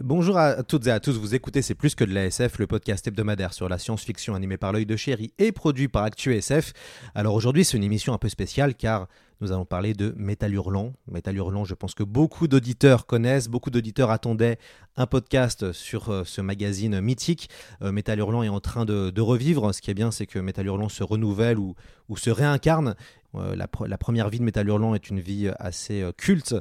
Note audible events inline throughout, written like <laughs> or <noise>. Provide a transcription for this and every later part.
Bonjour à toutes et à tous, vous écoutez C'est plus que de la SF, le podcast hebdomadaire sur la science-fiction animé par l'œil de chéri et produit par ActuSF. Alors aujourd'hui c'est une émission un peu spéciale car nous allons parler de Métal Hurlant. Métal Hurlant, je pense que beaucoup d'auditeurs connaissent, beaucoup d'auditeurs attendaient un podcast sur euh, ce magazine mythique. Euh, Métal Hurlant est en train de, revivre. Ce qui est bien, c'est que Métal Hurlant se renouvelle ou, ou se réincarne. Euh, la, première vie de Métal Hurlant est une vie assez culte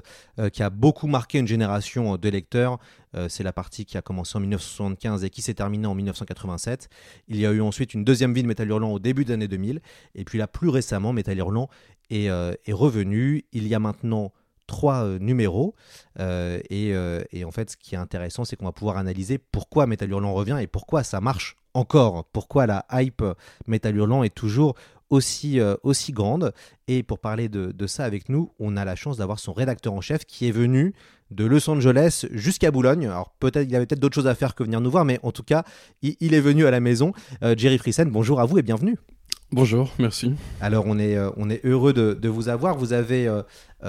qui a beaucoup marqué une génération de lecteurs. c'est la partie qui a commencé en 1975 et qui s'est terminée en 1987. Il y a eu ensuite une deuxième vie de Métal Hurlant au début des années 2000. Et puis là, plus récemment, Métal Hurlant euh, est, revenu. Il y a maintenant trois euh, numéros. Euh, et, en fait, ce qui est intéressant, c'est qu'on va pouvoir analyser pourquoi Metal Hurlant revient et pourquoi ça marche encore. Pourquoi la hype Metal Hurlant est toujours aussi, aussi grande. Et pour parler de, ça avec nous, on a la chance d'avoir son rédacteur en chef qui est venu de Los Angeles jusqu'à Boulogne. Alors peut-être il avait peut-être d'autres choses à faire que venir nous voir, mais en tout cas, il, est venu à la maison. Jerry Friesen, bonjour à vous et bienvenue. Bonjour, merci. Alors on est, euh, on est heureux de, vous avoir. Vous avez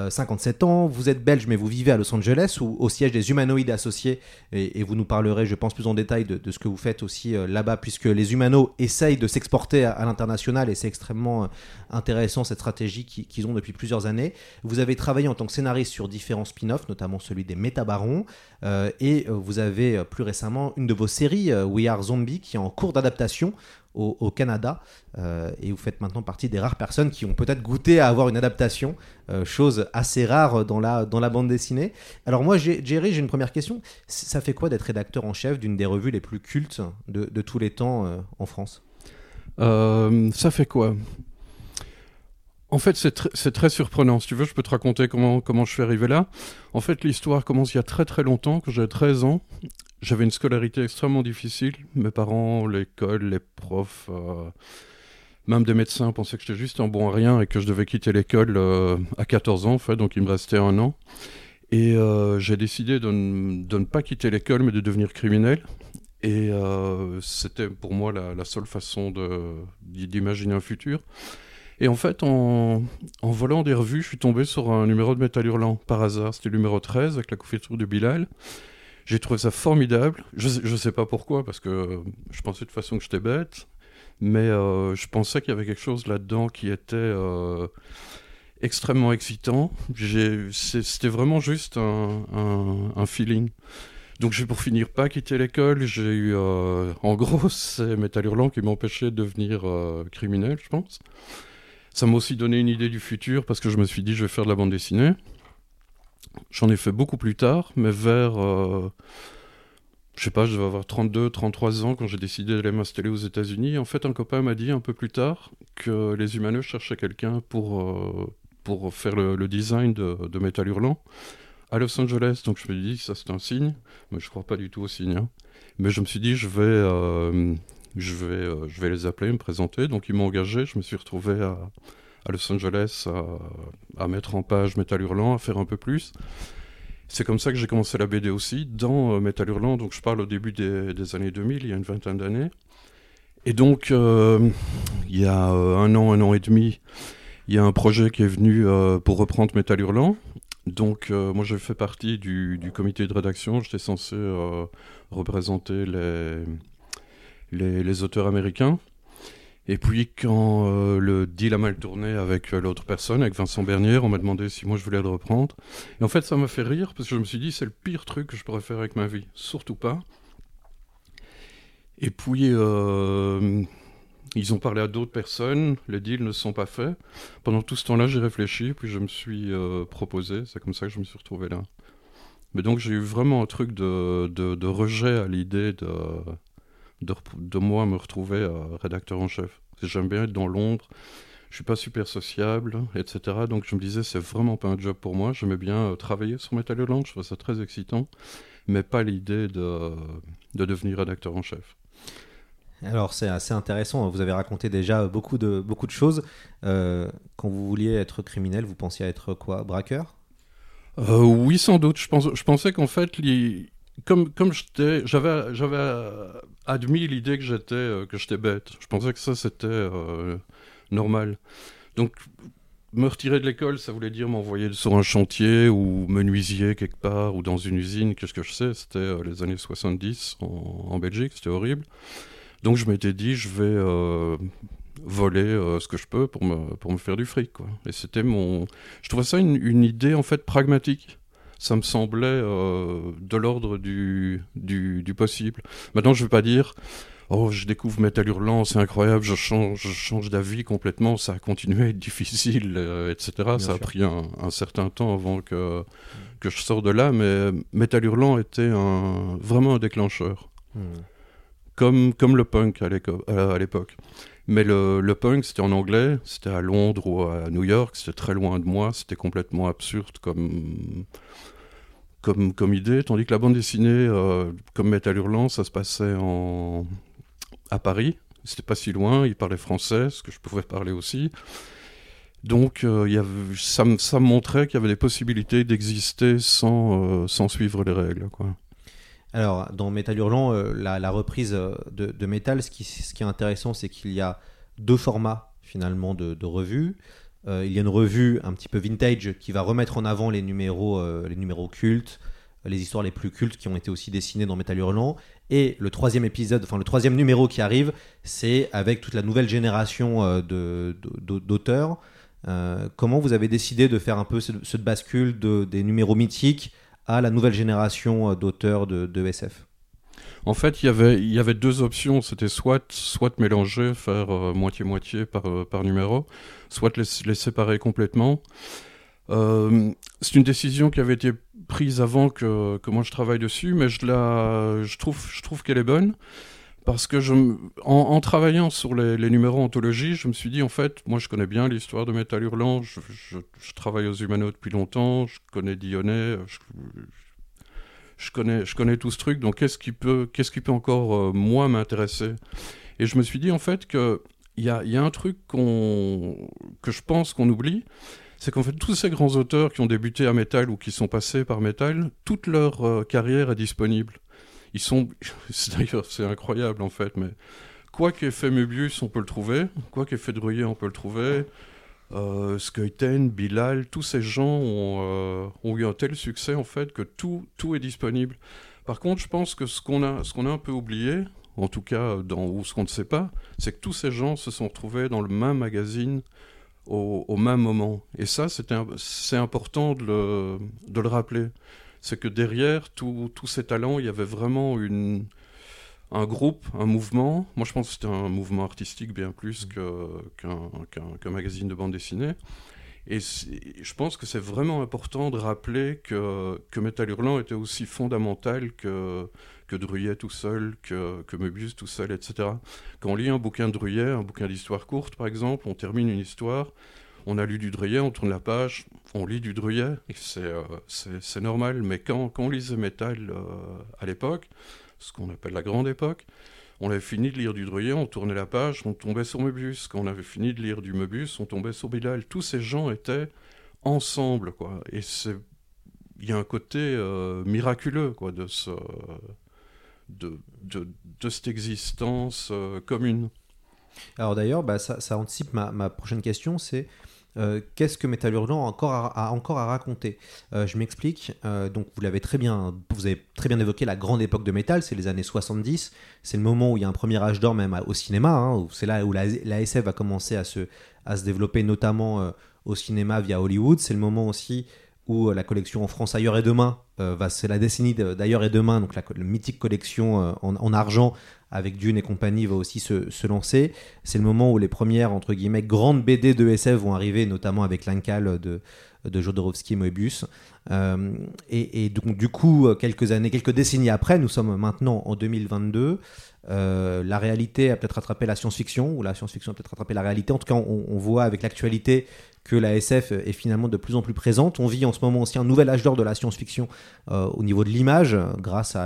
57 euh, euh, ans, vous êtes belge mais vous vivez à Los Angeles ou au siège des humanoïdes associés et, vous nous parlerez je pense plus en détail de, ce que vous faites aussi là-bas puisque les humano essayent de s'exporter à, l'international et c'est extrêmement intéressant cette stratégie qu'ils ont depuis plusieurs années. Vous avez travaillé en tant que scénariste sur différents spin-offs, notamment celui des Métabarons et vous avez plus récemment une de vos séries, We Are Zombie, qui est en cours d'adaptation au, Canada. Euh, et vous faites maintenant partie des rares personnes qui ont peut-être goûté à avoir une adaptation, euh, chose assez rare dans la, dans la bande dessinée. Alors moi, Jerry, j'ai une première question. Ça fait quoi d'être rédacteur en chef d'une des revues les plus cultes de, tous les temps euh, en France? Ça fait quoi? En fait, c'est très surprenant. Si tu veux, je peux te raconter comment, comment je suis arrivé là. En fait, l'histoire commence il y a très très longtemps, quand j'avais 13 ans. J'avais une scolarité extrêmement difficile. Mes parents, l'école, les profs, euh, même des médecins pensaient que j'étais juste un bon à rien et que je devais quitter l'école euh, à 14 ans, en fait, donc il me restait un an. Et euh, j'ai décidé de, ne pas quitter l'école, mais de devenir criminel. Et c'était pour moi la, seule façon d'imaginer un futur. Et en fait, en, volant des revues, je suis tombé sur un numéro de Métal Hurlant par hasard. C'était le numéro 13 avec la couverture de Bilal. J'ai trouvé ça formidable. Je ne sais pas pourquoi, parce que je pensais de toute façon que j'étais bête. Mais euh, je pensais qu'il y avait quelque chose là-dedans qui était euh, extrêmement excitant. C'était vraiment juste un, feeling. Donc j'ai pour finir pas quitté l'école. J'ai eu, euh, en gros, <laughs> c'est Métal Hurlant qui m'empêchait de devenir criminel, je pense. Ça m'a aussi donné une idée du futur parce que je me suis dit je vais faire de la bande dessinée. J'en ai fait beaucoup plus tard, mais vers. Euh, je sais pas, je devais avoir 32, 33 ans quand j'ai décidé d'aller m'installer aux États-Unis. En fait, un copain m'a dit un peu plus tard que les humaneux cherchaient quelqu'un pour, euh, pour faire le, design de, de Hurlant à Los Angeles. Donc je me dis, ça c'est un signe, mais je crois pas du tout au signe. Hein. Mais je me suis dit, je vais, euh, je vais, je vais les appeler, me présenter. Donc ils m'ont engagé, je me suis retrouvé à, Los Angeles à, mettre en page Metal Hurlant, à faire un peu plus. C'est comme ça que j'ai commencé la BD aussi, dans euh, Metal Hurlant, donc je parle au début des, années 2000, il y a une vingtaine d'années. Et donc, euh, il y a un an, un an et demi, il y a un projet qui est venu pour reprendre Metal Hurlant. Donc, moi, j'ai fait partie du, du, comité de rédaction. J'étais censé représenter les, les, auteurs américains. Et puis quand euh, le deal a mal tourné avec euh, l'autre personne, avec Vincent Bernier, on m'a demandé si moi je voulais le reprendre. Et en fait ça m'a fait rire parce que je me suis dit c'est le pire truc que je pourrais faire avec ma vie. Surtout pas. Et puis euh, ils ont parlé à d'autres personnes, les deals ne sont pas faits. Pendant tout ce temps-là j'ai réfléchi, puis je me suis proposé, c'est comme ça que je me suis retrouvé là. Mais donc j'ai eu vraiment un truc de, de rejet à l'idée de de, moi me retrouver euh, rédacteur en chef. J'aime bien être dans l'ombre, je suis pas super sociable, etc. Donc je me disais, c'est vraiment pas un job pour moi. J'aimais bien euh, travailler sur Metal Hurlant, je trouvais ça très excitant, mais pas l'idée de, de devenir rédacteur en chef. Alors c'est assez intéressant, vous avez raconté déjà beaucoup de, beaucoup de choses. Euh, quand vous vouliez être criminel, vous pensiez à être quoi? Braqueur? Euh, oui, sans doute. Je, pense, je pensais qu'en fait, les- comme, comme j'avais, euh, admis l'idée que j'étais, euh, que j'étais bête. Je pensais que ça, c'était euh, normal. Donc, me retirer de l'école, ça voulait dire m'envoyer sur un chantier ou menuisier quelque part ou dans une usine. Qu'est-ce que je sais? C'était les années 70 en, en Belgique, c'était horrible. Donc, je m'étais dit, je vais voler ce que je peux pour me, pour me faire du fric. Quoi. Et c'était mon, je trouvais ça une, une idée en fait pragmatique. Ça me semblait euh, de l'ordre du, du, du possible. Maintenant, je ne vais pas dire Oh, je découvre Metal Hurlant, c'est incroyable, je change, je change d'avis complètement, ça a continué à être difficile, euh, etc. ça a pris un, un certain temps avant que, que je sorte de là, mais Metal Hurlant était un, vraiment un déclencheur comme, comme le punk à l'époque. Mais le, punk, c'était en anglais, c'était à Londres ou à New York, c'était très loin de moi, c'était complètement absurde comme, comme, idée. Tandis que la bande dessinée, euh, comme Metal Hurlant, ça se passait en, à Paris, c'était pas si loin, ils parlaient français, ce que je pouvais parler aussi. Donc euh, y avait, ça me montrait qu'il y avait des possibilités d'exister sans, euh, sans suivre les règles. Quoi. Alors, dans Metal Hurlant, euh, la, reprise euh, de, Metal, ce qui, est intéressant, c'est qu'il y a deux formats finalement de, de revues. Euh, il y a une revue un petit peu vintage qui va remettre en avant les numéros, les numéros cultes, les histoires les plus cultes qui ont été aussi dessinées dans Metal Hurlant. Et le troisième épisode, enfin le troisième numéro qui arrive, c'est avec toute la nouvelle génération d'auteurs. Comment vous avez décidé de faire un peu ce, ce bascule de, des numéros mythiques à la nouvelle génération euh, d'auteurs de, de SF En fait, il y avait, deux options. C'était soit, soit mélanger, faire euh, moitié-moitié par, euh, par numéro, soit les, les séparer complètement. C'est une décision qui avait été prise avant que, que moi je travaille dessus, mais je, la, je trouve, je trouve qu'elle est bonne. Parce que je, en, en travaillant sur les, numéros anthologie, je me suis dit, en fait, moi je connais bien l'histoire de Metal Hurlant, je, travaille aux Humano depuis longtemps, je connais Dionnet, je, connais, je connais tout ce truc, donc qu'est-ce qui peut, qu'est-ce qui peut encore, euh, moi, m'intéresser? Et je me suis dit, en fait, qu'il y a, il y a un truc qu'on, que je pense qu'on oublie, c'est qu'en fait, tous ces grands auteurs qui ont débuté à Metal ou qui sont passés par Metal, toute leur euh, carrière est disponible. Ils sont, <laughs> d'ailleurs, c'est incroyable en fait, mais quoi qu'ait fait Möbius, on peut le trouver, quoi qu'ait fait Druyer, on peut le trouver. Euh, Skeuten, Bilal, tous ces gens ont, euh, ont eu un tel succès en fait que tout, tout est disponible. Par contre, je pense que ce qu'on a, ce a un peu oublié, en tout cas dans, ou ce qu'on ne sait pas, c'est que tous ces gens se sont retrouvés dans le même magazine au, même moment. Et ça, c'est important de le rappeler. C'est que derrière tous ces talents, il y avait vraiment une, un groupe, un mouvement. Moi, je pense que c'était un mouvement artistique bien plus que- qu'un qu'un magazine de bande dessinée. Et je pense que c'est vraiment important de rappeler que, que Metal Hurlant était aussi fondamental que, que Druyet tout seul, que, que Möbius tout seul, etc. Quand on lit un bouquin de Druyet, un bouquin d'histoire courte par exemple, on termine une histoire, on a lu du Druyet, on tourne la page, on lit du c'est euh, c'est- normal. Mais quand, on lisait Metal euh, à l'époque, ce qu'on appelle la grande époque, on avait fini de lire du Druyet, on tournait la page, on tombait sur Möbius. Quand on avait fini de lire du Möbius, on tombait sur Bilal. Tous ces gens étaient ensemble, quoi. Et c'est, il y a un côté euh, miraculeux, quoi, de ce, de, de, de cette existence commune. Alors d'ailleurs, bah, ça, ça anticipe ma, ma prochaine question, c'est euh, qu'est-ce que Metal Hurlant a encore à, a encore à raconter Euh, Je m'explique. Euh, donc vous l'avez très bien, vous avez très bien évoqué la grande époque de métal, c'est les années 70. C'est le moment où il y a un premier âge d'or même au cinéma. hein, c'est là où la, la SF va commencer à se, à se développer, notamment au cinéma via Hollywood. C'est le moment aussi où euh, la collection en France Ailleurs et Demain, euh, va, c'est la décennie d'Ailleurs et Demain, donc la, mythique collection euh, en, en argent avec Dune et compagnie va aussi se, se lancer. C'est le moment où les premières, entre guillemets, grandes BD de SF vont arriver, notamment avec l'Incal de, de Jodorowsky et Moebius. Euh, et, donc, du coup, quelques années, quelques décennies après, nous sommes maintenant en 2022. Euh, la réalité a peut-être rattrapé la science-fiction, ou la science-fiction a peut-être rattrapé la réalité. En tout cas, on, voit avec l'actualité que la SF est finalement de plus en plus présente. On vit en ce moment aussi un nouvel âge d'or de la science-fiction euh, au niveau de l'image, grâce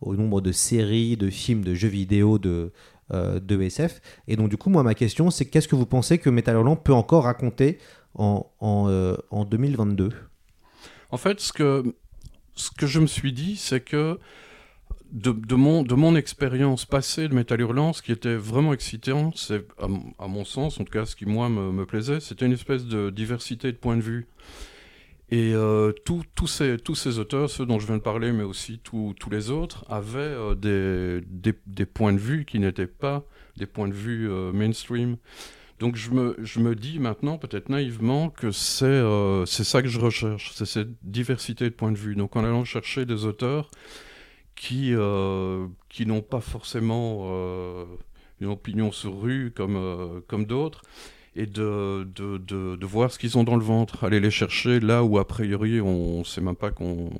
au nombre de séries, de films, de jeux vidéo, de, euh, de SF. Et donc, du coup, moi, ma question, c'est qu'est-ce que vous pensez que Metal Hurlant peut encore raconter en, en, euh, en 2022 En fait, ce que, ce que je me suis dit, c'est que de, de, mon, de mon expérience passée de Metal Hurlant, ce qui était vraiment excitant, c'est, à mon sens, en tout cas, ce qui, moi, me, me plaisait, c'était une espèce de diversité de points de vue. Et euh, tous tous ces, tous ces auteurs, ceux dont je viens de parler, mais aussi tous les autres, avaient euh, des, des, des points de vue qui n'étaient pas des points de vue euh, mainstream. Donc je me, je me dis maintenant, peut-être naïvement, que c'est euh, c'est ça que je recherche, c'est cette diversité de points de vue. Donc en allant chercher des auteurs qui, qui n'ont pas forcément une opinion sur rue comme, comme d'autres, et de, de, de, voir ce qu'ils ont dans le ventre, aller les chercher là où a priori on ne sait même pas qu'on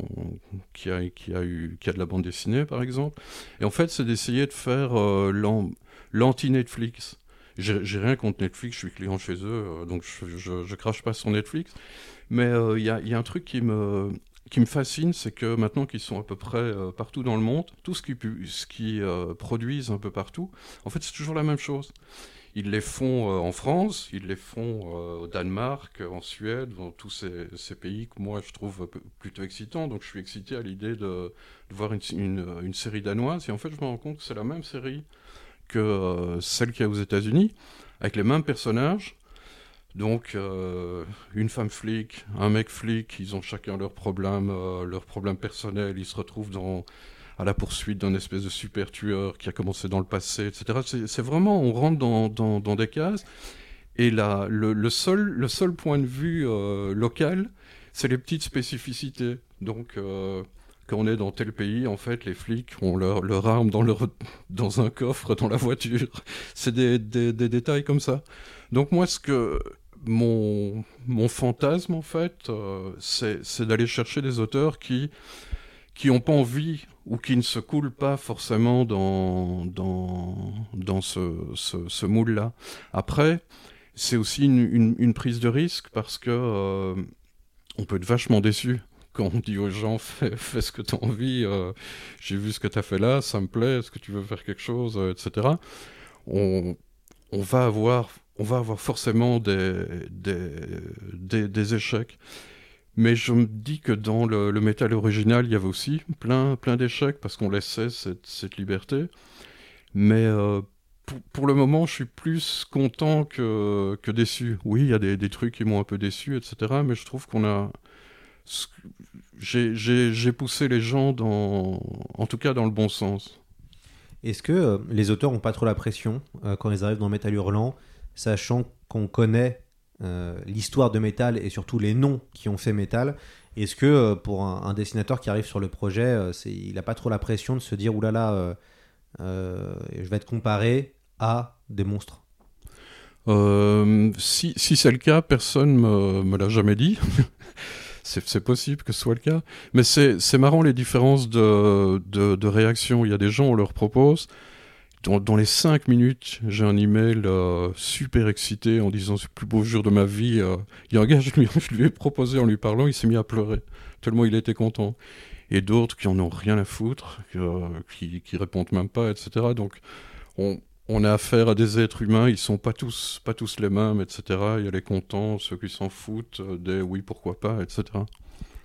qu'il y, qu'il y, qu'il y a de la bande dessinée par exemple. Et en fait c'est d'essayer de faire euh, l'an- l'anti-Netflix. J'ai rien contre Netflix, je suis client chez eux, euh, donc je, je, crache pas sur Netflix. Mais euh, il y, a, y a un truc qui me, qui me fascine, c'est que maintenant qu'ils sont à peu près partout dans le monde, tout ce qu'ils ce euh, produisent un peu partout, en fait c'est toujours la même chose. Ils les font euh, en France, ils les font euh, au Danemark, en Suède, dans tous ces, pays que moi je trouve plutôt excitants. Donc je suis excité à l'idée de, voir une, série danoise. Et en fait, je me rends compte que c'est la même série que euh, celle qu'il y a aux États-Unis, avec les mêmes personnages. Donc, euh, une femme flic, un mec flic, ils ont chacun leurs problèmes, euh, leurs problèmes personnels, ils se retrouvent dans, à la poursuite d'un espèce de super tueur qui a commencé dans le passé, etc. C'est vraiment, on rentre dans, dans, des cases, et là, le, seul, le seul point de vue euh, local, c'est les petites spécificités. Donc, euh, quand on est dans tel pays, en fait, les flics ont leur, leur arme dans, leur, dans un coffre dans la voiture. C'est des, des, détails comme ça. Donc moi, ce que mon, mon fantasme, en fait, euh, c'est d'aller chercher des auteurs qui qui n'ont pas envie ou qui ne se coulent pas forcément dans, dans, dans ce, ce, ce moule-là. Après, c'est aussi une, une, prise de risque parce que euh, on peut être vachement déçu quand on dit aux gens <laughs> fais, fais ce que tu as envie, euh, j'ai vu ce que tu as fait là, ça me plaît, est-ce que tu veux faire quelque chose, euh, etc. On, on, va avoir, on va avoir forcément des, des, des, des échecs. Mais je me dis que dans le, métal original, il y avait aussi plein, plein d'échecs parce qu'on laissait cette, liberté. Mais euh, pour, le moment, je suis plus content que, que déçu. Oui, il y a des, trucs qui m'ont un peu déçu, etc. Mais je trouve qu'on a. J'ai poussé les gens dans. En tout cas, dans le bon sens. Est-ce que euh, les auteurs n'ont pas trop la pression euh, quand ils arrivent dans Metal Hurlant, sachant qu'on connaît l'histoire de Metal et surtout les noms qui ont fait Metal Est-ce que euh, pour un, dessinateur qui arrive sur le projet, euh, il n'a pas trop la pression de se dire oulala, euh, euh, je vais être comparé à des monstres? Euh, si, si c'est le cas, personne me, me l'a jamais dit. <laughs> c'est possible que ce soit le cas. Mais c'est marrant les différences de, de, de, réaction. Il y a des gens, on leur propose. Dans, les 5 minutes, j'ai un email euh, super excité en disant c'est le plus beau jour de ma vie. Euh, il y a un gars, je lui, ai proposé en lui parlant, il s'est mis à pleurer. Tellement il était content. Et d'autres qui en ont rien à foutre, euh, qui, qui répondent même pas, etc. Donc on, on a affaire à des êtres humains, ils sont pas tous, pas tous les mêmes, etc. Il y a les contents, ceux qui s'en foutent, des oui, pourquoi pas, etc.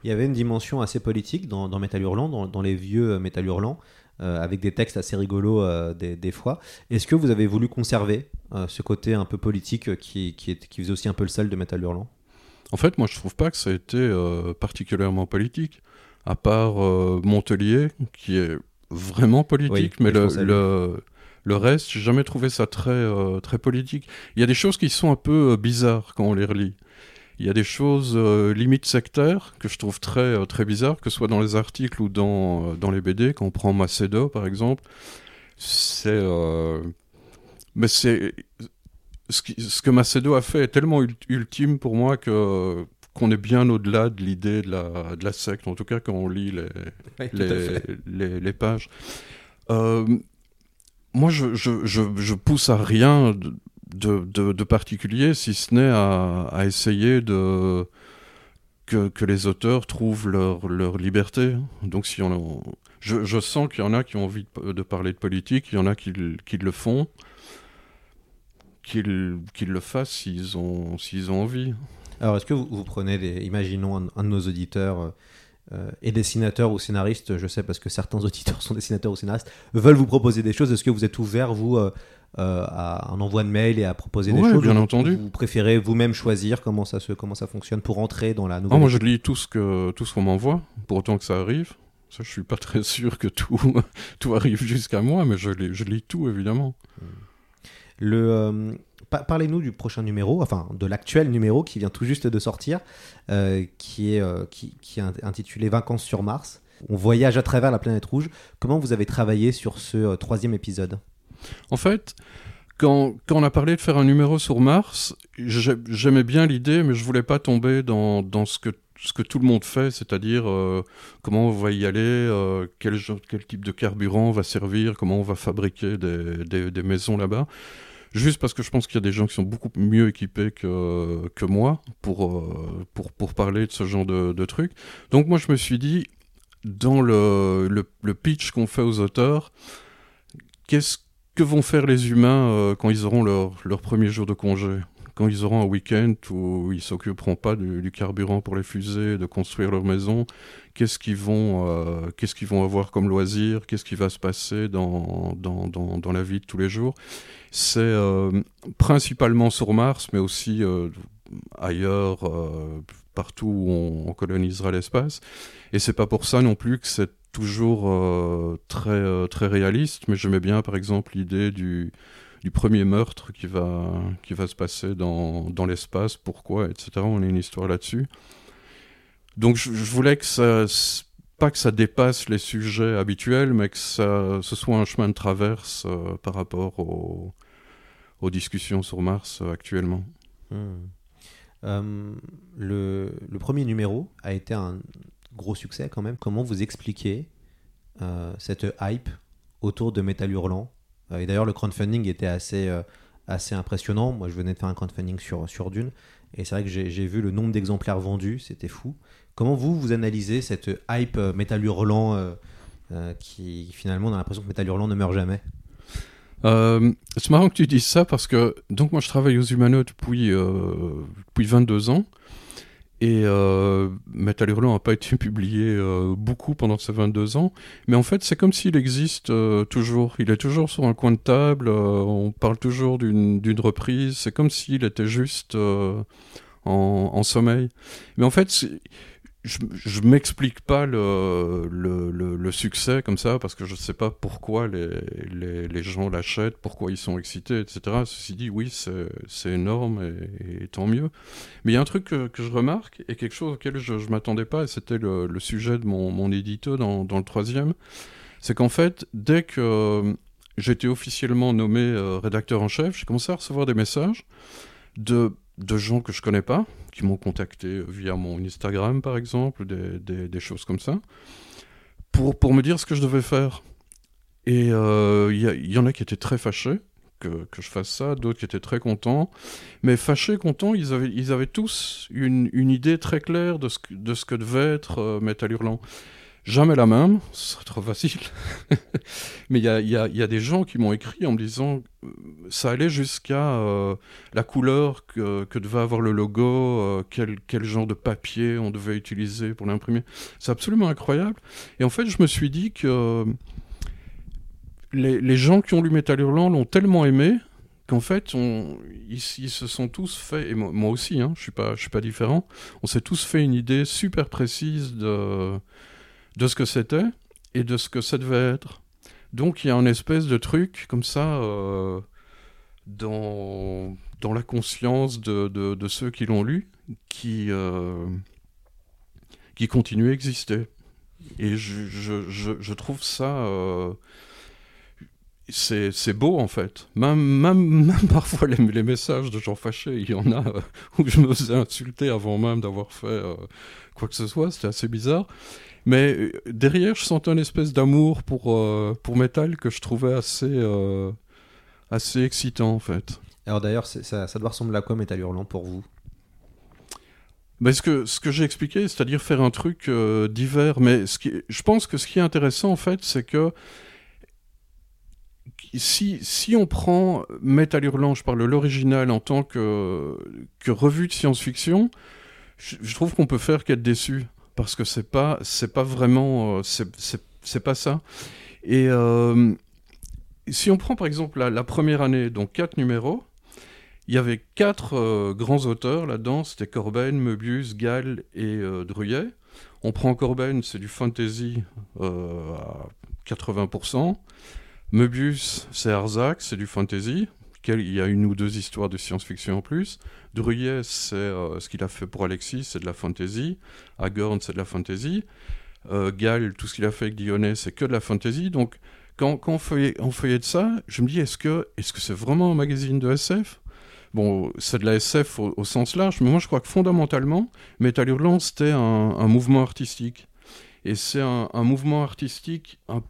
Il y avait une dimension assez politique dans, dans Hurlant, dans, les vieux Metal Hurlant, euh, avec des textes assez rigolos euh, des, des, fois. Est-ce que vous avez voulu conserver euh, ce côté un peu politique qui, qui, est, qui, faisait aussi un peu le sel de Metal Hurlant? En fait, moi, je trouve pas que ça a été euh, particulièrement politique, à part euh, Montelier, qui est vraiment politique, oui, mais le, le, le reste, j'ai jamais trouvé ça très, euh, très politique. Il y a des choses qui sont un peu euh, bizarres quand on les relit. Il y a des choses euh, limite sectaires que je trouve très, euh, très bizarres, que ce soit dans les articles ou dans, euh, dans les BD. Quand on prend Macedo, par exemple, c'est. euh, Mais c'est. Ce, qui, ce, que Macedo a fait est tellement ultime pour moi que qu'on est bien au-delà de l'idée de la, de la secte, en tout cas quand on lit les, <laughs> Oui, les, les, les pages. Euh, moi, je, je, je, je pousse à rien de, particulier, si ce n'est à, essayer de que, les auteurs trouvent leur, leur liberté. Donc, si on, je, sens qu'il y en a qui ont envie de, parler de politique, il y en a qui, qui le font, qu'ils qu'ils le fassent s'ils ont, s'ils ont envie. Alors, est-ce que vous, vous prenez, imaginons un, de nos auditeurs euh, et dessinateurs ou scénaristes, je sais parce que certains <laughs> auditeurs sont dessinateurs ou scénaristes, veulent vous proposer des choses. Est-ce que vous êtes ouvert, vous, euh, euh, à un envoi de mail et à proposer des choses bien entendu. Vous préférez vous-même choisir comment ça, se, comment ça fonctionne pour entrer dans la nouvelle Ah, moi, je lis tout ce que tout ce qu'on m'envoie, pour autant que ça arrive. Ça, je suis pas très <laughs> sûr que tout, tout arrive jusqu'à moi, mais je lis, je lis tout, évidemment. Le, euh, pa- Parlez-nous du prochain numéro, enfin de l'actuel numéro qui vient tout juste de sortir, euh, qui, est, qui, qui est int- intitulé Vacances sur Mars. On voyage à travers la planète rouge. Comment vous avez travaillé sur ce troisième épisode? En fait, quand, quand on a parlé de faire un numéro sur Mars, j'ai- j'aimais bien l'idée, mais je voulais pas tomber dans, dans ce, que, ce que tout le monde fait, c'est-à-dire euh, comment on va y aller, euh, quel, quel type de carburant va servir, comment on va fabriquer des, des- des maisons là-bas. Juste parce que je pense qu'il y a des gens qui sont beaucoup mieux équipés que, que moi pour, euh, pour, pour parler de ce genre de, de trucs. Donc moi je me suis dit, dans le, le, le pitch qu'on fait aux auteurs, qu'est-ce que vont faire les humains euh, quand ils auront leur, premier jour de congé? Quand ils auront un week-end où ils s'occuperont pas du, carburant pour les fusées, de construire leur maison Qu'est-ce qu'ils vont, euh, qu'est-ce qu'ils vont avoir comme loisir? Qu'est-ce qui va se passer dans, la vie de tous les jours? C'est euh, principalement sur Mars, mais aussi ailleurs, partout où on, on colonisera l'espace. Et c'est pas pour ça non plus que c'est toujours euh, très, euh, très réaliste, mais j'aimais bien par exemple l'idée du, du premier meurtre qui va, qui va se passer dans, dans l'espace, pourquoi, etc. On a une histoire là-dessus. Donc je, voulais que ça, pas que ça dépasse les sujets habituels, mais que ça, ce soit un chemin de traverse euh, par rapport aux, aux discussions sur Mars actuellement. Hmm. Le, le premier numéro a été un gros succès quand même. Comment vous expliquez cette hype autour de Metal Hurlant Euh, Et d'ailleurs, le crowdfunding était assez, euh, assez impressionnant. Moi, je venais de faire un crowdfunding sur, sur Dune. Et c'est vrai que j'ai vu le nombre d'exemplaires vendus, c'était fou. Comment vous, vous analysez cette hype euh, Metal Hurlant euh, euh, qui finalement, on a l'impression que Metal Hurlant ne meurt jamais? Euh, c'est marrant que tu dises ça parce que donc moi je travaille aux Humanoids depuis, euh, depuis 22 ans et euh, Metal Hurlant n'a pas <laughs> été publié euh, beaucoup pendant ces 22 ans. Mais en fait c'est comme s'il existe euh, toujours. Il est toujours sur un coin de table euh, on parle toujours d'une reprise. C'est comme s'il était juste euh, en, en sommeil. Mais en fait je, je m'explique pas le, succès comme ça parce que je sais pas pourquoi les, gens l'achètent, pourquoi ils sont excités, etc. Ceci dit, oui, c'est énorme et, tant mieux. Mais il y a un truc que, je remarque et quelque chose auquel je, je m'attendais pas, et c'était le, sujet de mon, mon édito dans, dans le troisième, c'est qu'en fait, dès que euh, j'étais officiellement nommé euh, rédacteur en chef, j'ai commencé à recevoir des messages de, de gens que je connais pas, qui m'ont contacté via mon Instagram par exemple, des, des, choses comme ça, pour, pour me dire ce que je devais faire. Et euh, il il y en a qui étaient très fâchés que, que je fasse ça, d'autres qui étaient très contents. Mais fâchés, contents, ils avaient, ils avaient tous une, une idée très claire de ce de ce que devait être euh, Metal Hurlant. Jamais la même, ce serait trop facile. <laughs> Mais il y a, y a- y a des gens qui m'ont écrit en me disant euh, ça allait jusqu'à euh, la couleur que, que devait avoir le logo, euh, quel, quel genre de papier on devait utiliser pour l'imprimer. C'est absolument incroyable. Et en fait, je me suis dit que euh, les, les gens qui ont lu Metal Hurlant l'ont tellement aimé qu'en fait, on, ils, se sont tous fait, et moi, aussi, hein, je suis pas, je suis pas différent, on s'est tous fait une idée super précise de, de ce que c'était et de ce que ça devait être. Donc il y a un espèce de truc comme ça euh, dans, dans la conscience de, de, ceux qui l'ont lu qui, euh, qui continue à exister. Et je, je, je, trouve ça euh, c'est beau en fait. Même, même, <laughs> même parfois les, messages de gens fâchés, il y en a euh, <laughs> où je me faisais insulter avant même d'avoir fait quoi que ce soit, c'était assez bizarre. Mais euh, derrière, je sentais une espèce d'amour pour, euh, pour Metal que je trouvais assez, euh, assez excitant en fait. Alors d'ailleurs, ça, ça doit ressembler à quoi Métal Hurlant pour vous? Ben, ce que, ce que j'ai expliqué, c'est-à-dire faire un truc euh, divers, mais ce qui, je pense que ce qui est intéressant en fait, c'est que si, si on prend Metal Hurlant, je parle de l'original en tant que, que revue de science-fiction, je, je trouve qu'on peut faire qu'être déçu parce que c'est pas c'est pas vraiment euh, c'est- pas ça. Et euh, si on prend par exemple la, première année, donc quatre numéros, il y avait quatre euh, grands auteurs là-dedans, c'était Corben, Möbius, Gall et Druyet. On prend Corben, c'est du fantasy à 80%. Möbius, c'est Arzac, c'est du fantasy. Il y a une ou deux histoires de science-fiction en plus. Druyet, c'est euh, ce qu'il a fait pour Alexis, c'est de la fantasy. Hagorn, c'est de la fantasy. Euh, Gall, tout ce qu'il a fait avec Dionnet, c'est que de la fantasy. Donc, quand, on, feuillait, on de ça, je me dis, est-ce que c'est vraiment un magazine de SF Bon, c'est de la SF au, sens large, mais moi je crois que fondamentalement, Metal Hurlant, c'était un, un mouvement artistique. Et c'est un, un mouvement artistique un-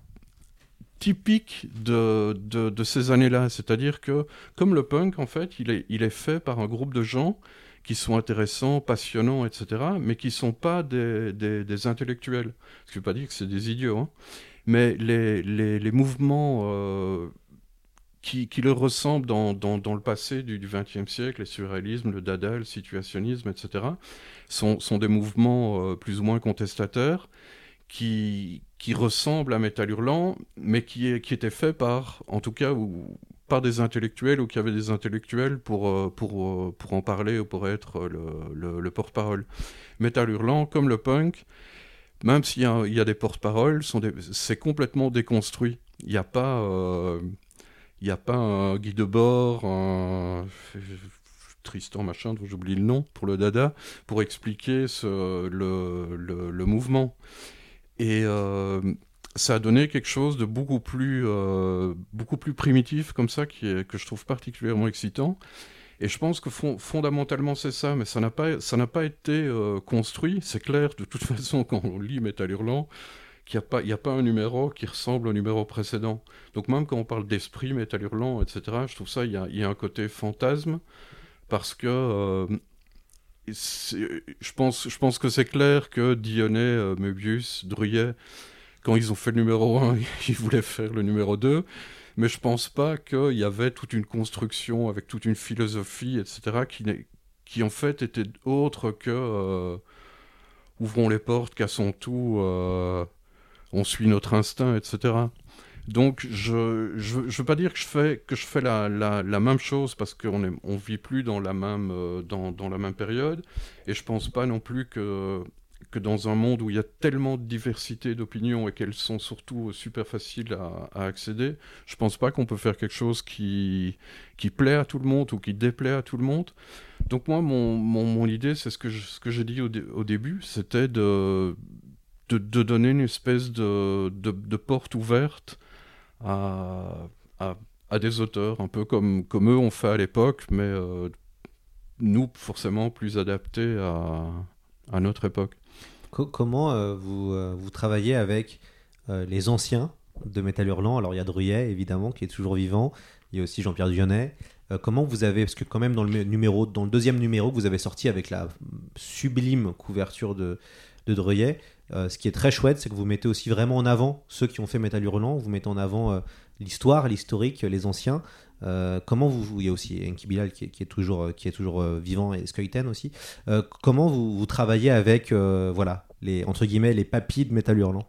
typique de, de, ces années-là. C'est-à-dire que, comme le punk, en fait, il est, il est fait par un groupe de gens qui sont intéressants, passionnants, etc., mais qui ne sont pas des, des, intellectuels. Ce qui ne veut pas dire que c'est des idiots, hein. mais les, les, les mouvements euh, qui, qui leur ressemblent dans, dans, dans le passé du XXe siècle, le surréalisme, le dada, le situationnisme, etc., sont, sont des mouvements euh, plus ou moins contestataires qui, qui ressemblent à Metal Hurlant, mais qui, est, qui étaient faits par, en tout cas, ou, par des intellectuels ou qui avaient des intellectuels pour, euh, pour, euh, pour en parler ou pour être le, le, le porte-parole. Metal Hurlant, comme le punk, même s'il y y a des porte-paroles, c'est complètement déconstruit. Il n'y a pas... euh, il n'y a pas un Guy Debord, un Tristan machin, dont j'oublie le nom, pour le dada, pour expliquer le, le mouvement. Et euh, ça a donné quelque chose de beaucoup plus, euh, beaucoup plus primitif comme ça, qui que je trouve particulièrement excitant. Et je pense que fon- fondamentalement c'est ça, mais ça n'a pas, pas été euh, construit. C'est clair, de toute <laughs> façon, quand on lit Metal Hurlant, qu'il n'y a, pas- a pas un numéro qui ressemble au numéro précédent. Donc même quand on parle d'esprit, Metal Hurlant, etc., je trouve ça, il y a, y a un côté fantasme, parce que je, pense, je pense que c'est clair que Dionnet, euh, Möbius, Druyet, quand ils ont fait le numéro 1, <laughs> ils voulaient faire le numéro 2, mais je pense pas qu'il y avait toute une construction avec toute une philosophie, etc., qui, en fait était autre que euh, ouvrons les portes, cassons tout, euh, on suit notre instinct, etc. Donc je je, veux- pas dire que je fais que je fais la, la, la même chose parce qu'on est on vit plus dans la même euh, dans, dans la même période et je pense pas non plus que que dans un monde où il y a tellement de diversité d'opinions et qu'elles sont surtout super faciles à, accéder, je pense pas qu'on peut faire quelque chose qui qui plaît à tout le monde ou qui déplaît à tout le monde. Donc moi mon, mon, mon idée c'est ce que ce que j'ai dit au, dé- au début, c'était de de, de donner une espèce de, de porte ouverte à, à, des auteurs, un peu comme, comme eux ont fait à l'époque, mais euh, nous, forcément, plus adaptés à, à notre époque. Co- comment euh, vous, euh, vous travaillez avec les anciens de Metal Hurlant? Alors il y a Druyet évidemment qui est toujours vivant, il y a aussi Jean-Pierre Dionnet. Comment vous avez, parce que quand même dans le mé- numéro, dans le deuxième numéro que vous avez sorti avec la sublime couverture de, de Druyet, euh, ce qui est très chouette, c'est que vous mettez aussi vraiment en avant ceux qui ont fait Metal Hurlant, vous mettez en avant euh, l'histoire, l'historique, les anciens. Euh, comment vous, il y a aussi Enki Bilal qui est, toujours, qui est toujours vivant et Skeuten aussi. Comment vous, travaillez avec, voilà, les entre guillemets les de Metal Hurlant?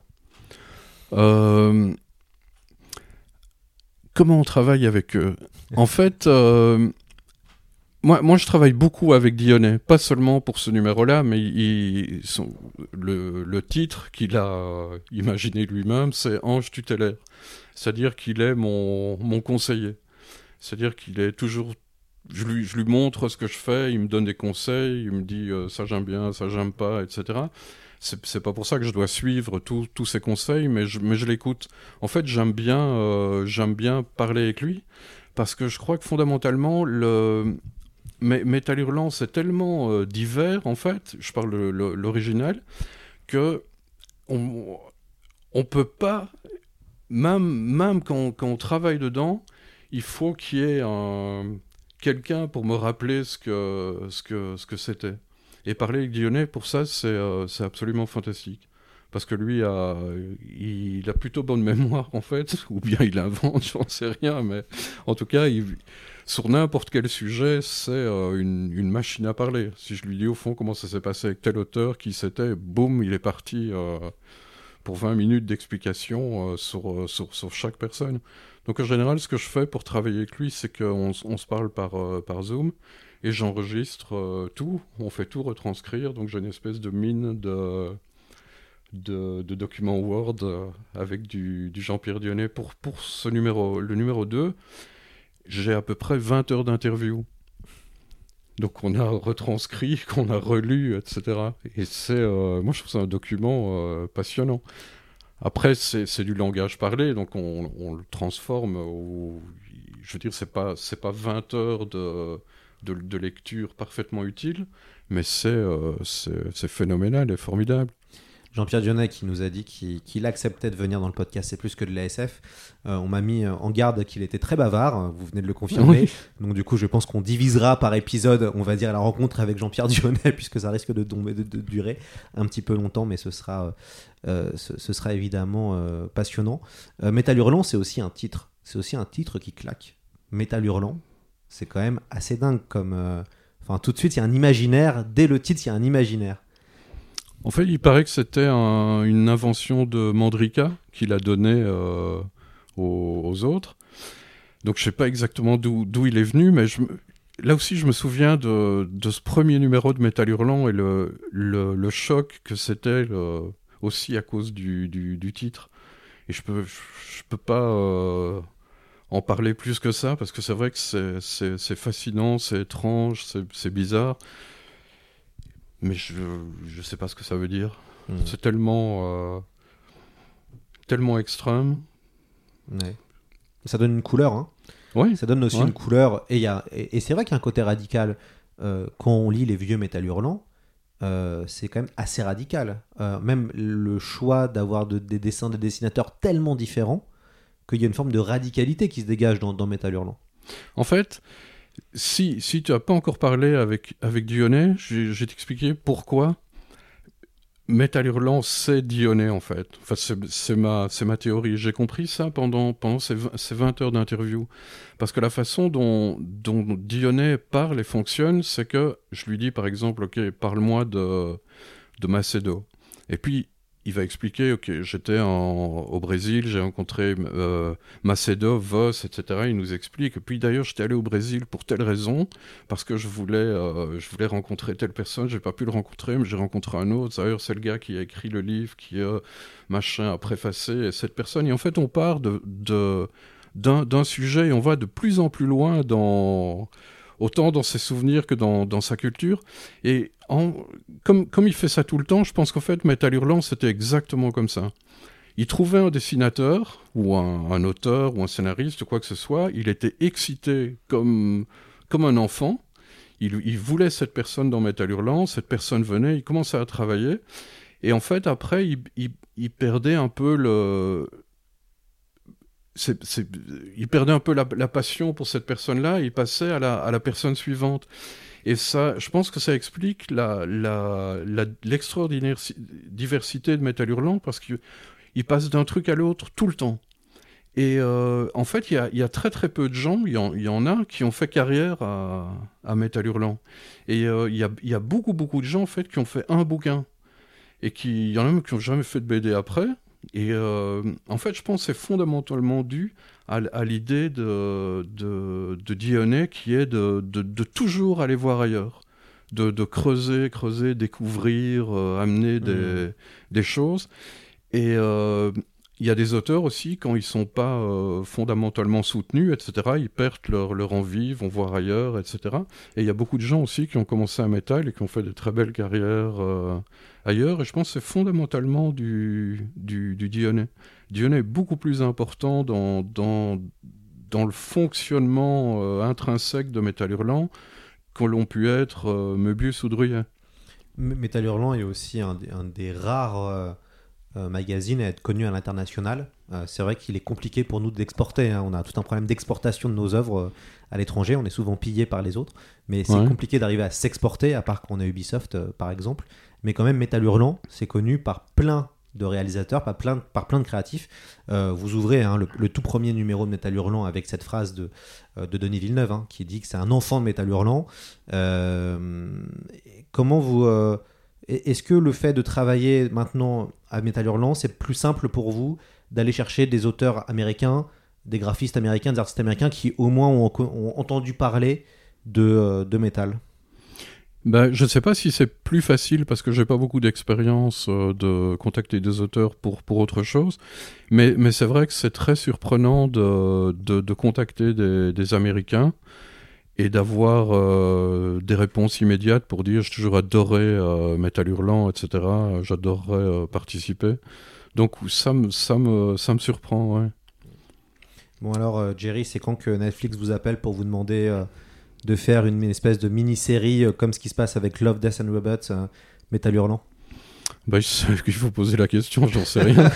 Comment on travaille avec eux? En fait, moi, moi, je travaille beaucoup avec Dionnet, pas seulement pour ce numéro-là, mais le, titre qu'il a imaginé lui-même, c'est Ange tutélaire. C'est-à-dire qu'il est mon, mon conseiller. C'est-à-dire qu'il est toujours... Je lui, montre ce que je fais, il me donne des conseils, il me dit euh, ça j'aime bien, ça j'aime pas, etc. c'est pas pour ça que je dois suivre tous ses conseils, mais je, mais je l'écoute. En fait, j'aime bien, euh, j'aime bien parler avec lui parce que je crois que fondamentalement, le mais Metal Hurlant, c'est tellement euh, divers en fait. Je parle le- le- l'original que on on peut pas même même quand, quand on travaille dedans, il faut qu'il y ait un quelqu'un pour me rappeler ce que ce que ce que c'était. Et parler avec Dionnet, pour ça, c'est euh, absolument fantastique. Parce que lui, a, il a plutôt bonne <laughs> mémoire, en fait, ou bien il invente, <laughs> j'en sais rien, mais en tout cas, il- sur n'importe quel sujet, c'est euh, une, machine à parler. Si je lui dis au fond comment ça s'est passé avec tel auteur, qui c'était, boum, il est parti euh, pour 20 minutes d'explication euh, sur, sur, sur chaque personne. Donc en général, ce que je fais pour travailler avec lui, c'est qu'on on se parle par, par Zoom et j'enregistre tout, on fait tout retranscrire, donc j'ai une espèce de mine de, de, documents Word avec du, du Jean-Pierre Dionnet. Pour, pour ce numéro, le numéro 2, j'ai à peu près 20 heures d'interview. Donc on a retranscrit, <laughs> qu'on a relu, etc. Et c'est, euh, moi je trouve ça un document euh, passionnant. Après, c'est du langage parlé, donc on, le transforme. Je veux dire, c'est pas pas 20 heures de, de, lecture parfaitement utile, mais c'est euh, c'est phénoménal et formidable. Jean-Pierre Dionnet qui nous a dit qu'il acceptait de venir dans le podcast C'est plus que de l'ASF. Euh, on m'a mis en garde qu'il était très bavard, vous venez de le confirmer. Oui. Donc du coup, je pense qu'on divisera par épisode, on va dire, la rencontre avec Jean-Pierre Dionnet, <laughs> puisque ça risque de, tomber- de- de durer un petit peu longtemps, mais ce sera, euh, euh, ce, ce sera évidemment euh, passionnant. Métal Hurlant, c'est aussi un titre. C'est aussi un titre qui claque. Métal Hurlant, c'est quand même assez dingue comme... Enfin, tout de suite, il y a un imaginaire. Dès le titre, il y a un imaginaire. En fait, il paraît que c'était un- une invention de Mandrika qu'il a donnée euh, aux, autres. Donc, je sais pas exactement d'où il est venu, mais là aussi, je me souviens de, ce premier numéro de Métal Hurlant et le, choc que c'était aussi à cause du, titre. Et je peux, peux pas euh, en parler plus que ça, parce que c'est vrai que c'est- fascinant, c'est étrange, c'est bizarre. Mais je je sais pas ce que ça veut dire. Mm. C'est tellement euh, tellement extrême. Ouais. Ça donne une couleur, hein. Ça donne aussi Ouais. une couleur. Et, y a- et, et c'est vrai qu'il y a un côté radical. euh, quand on lit les vieux métal hurlants, euh, c'est quand même assez radical. Même le choix d'avoir de- des dessins de dessinateurs tellement différents qu'il y a une forme de radicalité qui se dégage dans, dans Métal Hurlant. En fait, si, si tu n'as pas encore parlé avec, avec Dionnet, je, vais t'expliquer pourquoi Metal Hurlant, c'est Dionnet, en fait. Enfin, c'est ma, ma théorie. J'ai compris ça pendant, pendant ces, vingt- ces 20 heures d'interview. Parce que la façon dont, dont Dionnet parle et fonctionne, c'est que je lui dis, par exemple, OK, parle-moi de, de Macedo. Et puis, il va expliquer, OK, j'étais au Brésil, j'ai rencontré euh, Macedo, Voss, etc. Il nous explique. Et puis d'ailleurs, j'étais allé au Brésil pour telle raison, parce que je voulais, euh, je voulais rencontrer telle personne. J'ai pas pu le rencontrer, mais j'ai rencontré un autre. D'ailleurs, c'est le gars qui a écrit le livre, qui a machin a préfacé et cette personne. Et en fait, on part de, d'un sujet et on va de plus en plus loin dans autant dans ses souvenirs que dans, sa culture. Et en, comme, comme il fait ça tout le temps, je pense qu'en fait, Metal Hurlant, c'était exactement comme ça. Il trouvait un dessinateur, ou un, un auteur, ou un scénariste, ou quoi que ce soit, il était excité comme, comme un enfant. Il, voulait cette personne dans Metal Hurlant, cette personne venait, il commençait à travailler. Et en fait, après, il- il perdait un peu le. Il perdait un peu la, passion pour cette personne-là, il passait à la, personne suivante. Et ça, je pense que ça explique l'extraordinaire si- diversité de Metal Hurlant, parce qu'il il passe d'un truc à l'autre tout le temps. Et euh, en fait, il y a, très très peu de gens, il y, en, a, qui ont fait carrière à, à Metal Hurlant. Et euh, il, y a, il y a beaucoup beaucoup de gens en fait qui ont fait un bouquin. Et qui, il y en a même qui n'ont jamais fait de BD après. Et euh, en fait, je pense que c'est fondamentalement dû à, l'idée de, de, de Dionnet qui est de, de, de toujours aller voir ailleurs. De, de creuser, creuser, découvrir, euh, amener des, des choses. Et, euh, il y a des auteurs aussi, quand ils sont pas euh, fondamentalement soutenus, etc., ils perdent leur, leur envie, vont voir ailleurs, etc. Et il y a beaucoup de gens aussi qui ont commencé à métal et qui ont fait de très belles carrières euh, ailleurs. Et je pense que c'est fondamentalement du, du, du Dionnet. Dionnet est beaucoup plus important dans, dans, dans le fonctionnement euh, intrinsèque de Métal Hurlant que l'ont pu être Möbius ou Druyet. M- Metal Hurlant est aussi un des rares euh, magazines à être connu à l'international. Euh, c'est vrai qu'il est compliqué pour nous d'exporter. hein. On a tout un problème d'exportation de nos œuvres euh, à l'étranger. On est souvent pillé par les autres. Mais c'est Ouais. compliqué d'arriver à s'exporter, à part qu'on a Ubisoft par exemple. Mais quand même, Metal Hurlant, c'est connu par plein de réalisateurs, par plein, par plein de créatifs. Euh, vous ouvrez hein, le, le tout premier numéro de Metal Hurlant avec cette phrase de, de Denis Villeneuve hein, qui dit que c'est un enfant de Metal Hurlant. Euh, comment vous. euh, est-ce que le fait de travailler maintenant à Metal Hurlant, c'est plus simple pour vous d'aller chercher des auteurs américains, des graphistes américains, des artistes américains qui au moins ont, entendu parler de, euh, de métal? Ben, je ne sais pas si c'est plus facile parce que j'ai pas beaucoup d'expérience euh, de contacter des auteurs pour, pour autre chose, mais, mais c'est vrai que c'est très surprenant de, de, de contacter des, des Américains et d'avoir euh, des réponses immédiates pour dire j'ai toujours adoré euh, Metal Hurlant, etc. J'adorerais euh, participer. Donc ça me, ça me, ça me surprend, ouais. Bon alors euh, Jerry, c'est quand que Netflix vous appelle pour vous demander de faire une, une espèce de mini-série comme ce qui se passe avec Love, Death and Robots, Metal Hurlant? Ben, il faut poser la question, j'en sais rien.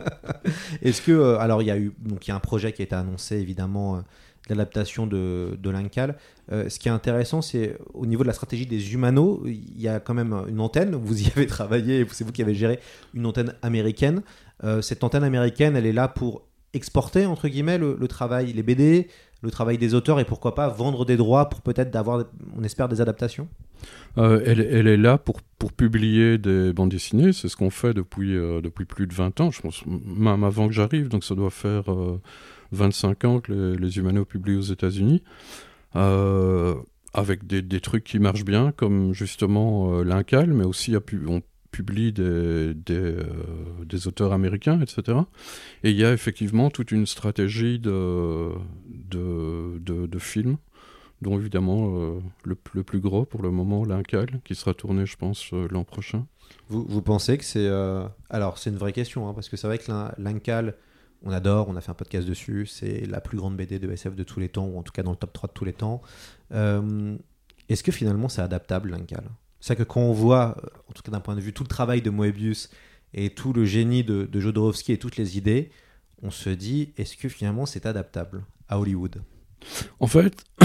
<laughs> Est-ce que alors il y a eu donc il y a un projet qui a été annoncé évidemment l'adaptation de, de l'Incal. Euh, ce qui est intéressant, c'est au niveau de la stratégie des Humano, il y a quand même une antenne. Vous y avez <laughs> travaillé, c'est vous qui avez géré une antenne américaine. Euh, cette antenne américaine, elle est là pour exporter entre guillemets le, travail, les BD, le travail des auteurs et pourquoi pas vendre des droits pour peut-être d'avoir, on espère, des adaptations. Euh, elle, elle est là pour, pour publier des bandes dessinées, c'est ce qu'on fait depuis, depuis plus de 20 ans, je pense même avant que j'arrive, donc ça doit faire 25 ans que les, Humano publient aux États-Unis, euh, avec des, des trucs qui marchent bien, comme justement euh, l'Incal, mais aussi on publie des, des, euh, auteurs américains, etc. Et il y a effectivement toute une stratégie de, de, de, films dont évidemment le, le plus gros pour le moment, l'Incal, qui sera tourné, je pense, l'an prochain. Vous, vous pensez que c'est... Alors c'est une vraie question, hein, parce que c'est vrai que l'In- l'Incal, on adore, on a fait un podcast dessus, c'est la plus grande BD de SF de tous les temps, ou en tout cas dans le top 3 de tous les temps. Euh, Est-ce que finalement c'est adaptable l'Incal? C'est que quand on voit, euh, en tout cas d'un point de vue, tout le travail de Moebius et tout le génie de, de Jodorowsky et toutes les idées, on se dit, est-ce que finalement c'est adaptable à Hollywood? En fait, <clears throat>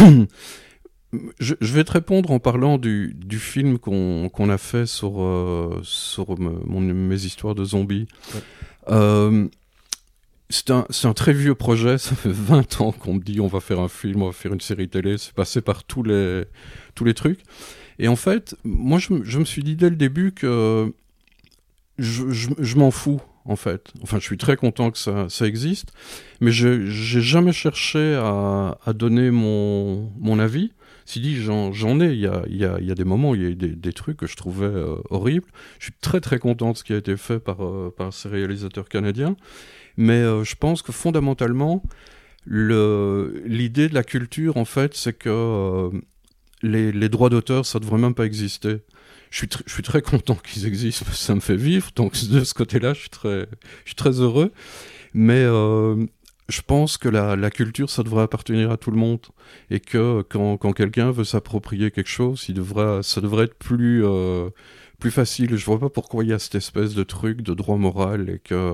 je, je vais te répondre en parlant du, du film qu'on a fait sur, euh, sur me- mon- mes histoires de zombies. Ouais. Euh, c'est un, un très vieux projet, ça fait 20 ans qu'on me dit on va faire un film, on va faire une série télé, c'est passé par tous les, tous les trucs. Et en fait, moi je, me- je me suis dit dès le début que je, je- m'en fous en fait. Enfin, je suis très content que ça, ça existe, mais je j'ai jamais cherché à, à donner mon, mon avis. Si dit, j'en ai. Il y a, des moments où il y a eu des, trucs que je trouvais euh, horribles. Je suis très très content de ce qui a été fait par, euh, ces réalisateurs canadiens. Mais euh, je pense que fondamentalement, le- l'idée de la culture, en fait, c'est que les, droits d'auteur, ça devrait même pas exister. Je suis, très content qu'ils existent, parce que ça me fait vivre. Donc de ce côté-là, je suis très, heureux. Mais je pense que la, la culture, ça devrait appartenir à tout le monde. Et que quand, quand quelqu'un veut s'approprier quelque chose, il devrait, ça devrait être plus, euh, plus facile. Je vois pas pourquoi il y a cette espèce de truc de droit moral et que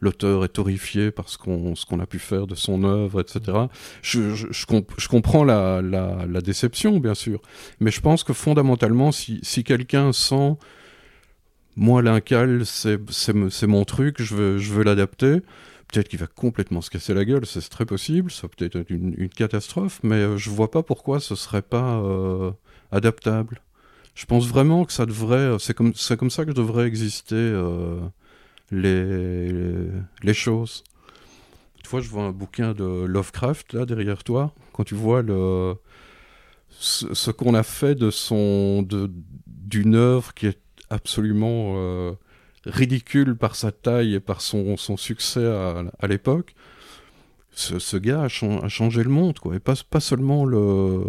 l'auteur est horrifié par ce qu'on qu'on a pu faire de son œuvre, etc. Je, je, je, comp- je comprends la, la, la déception, bien sûr. Mais je pense que fondamentalement, si, si quelqu'un sent moi, l'incal, c'est mon truc, je veux, je veux l'adapter. Peut-être qu'il va complètement se casser la gueule, c'est très possible, ça peut être une, une catastrophe, mais euh, je vois pas pourquoi ce serait pas euh, adaptable. Je pense vraiment que ça devrait, euh, c'est comme, ça que devraient exister les, choses. Une fois, je vois un bouquin de Lovecraft là derrière toi. Quand tu vois ce, qu'on a fait d'une œuvre qui est absolument ridicule par sa taille et par son, son succès à, à l'époque, ce, ce gars a, chan- a changé le monde, quoi. Et pas, pas seulement le,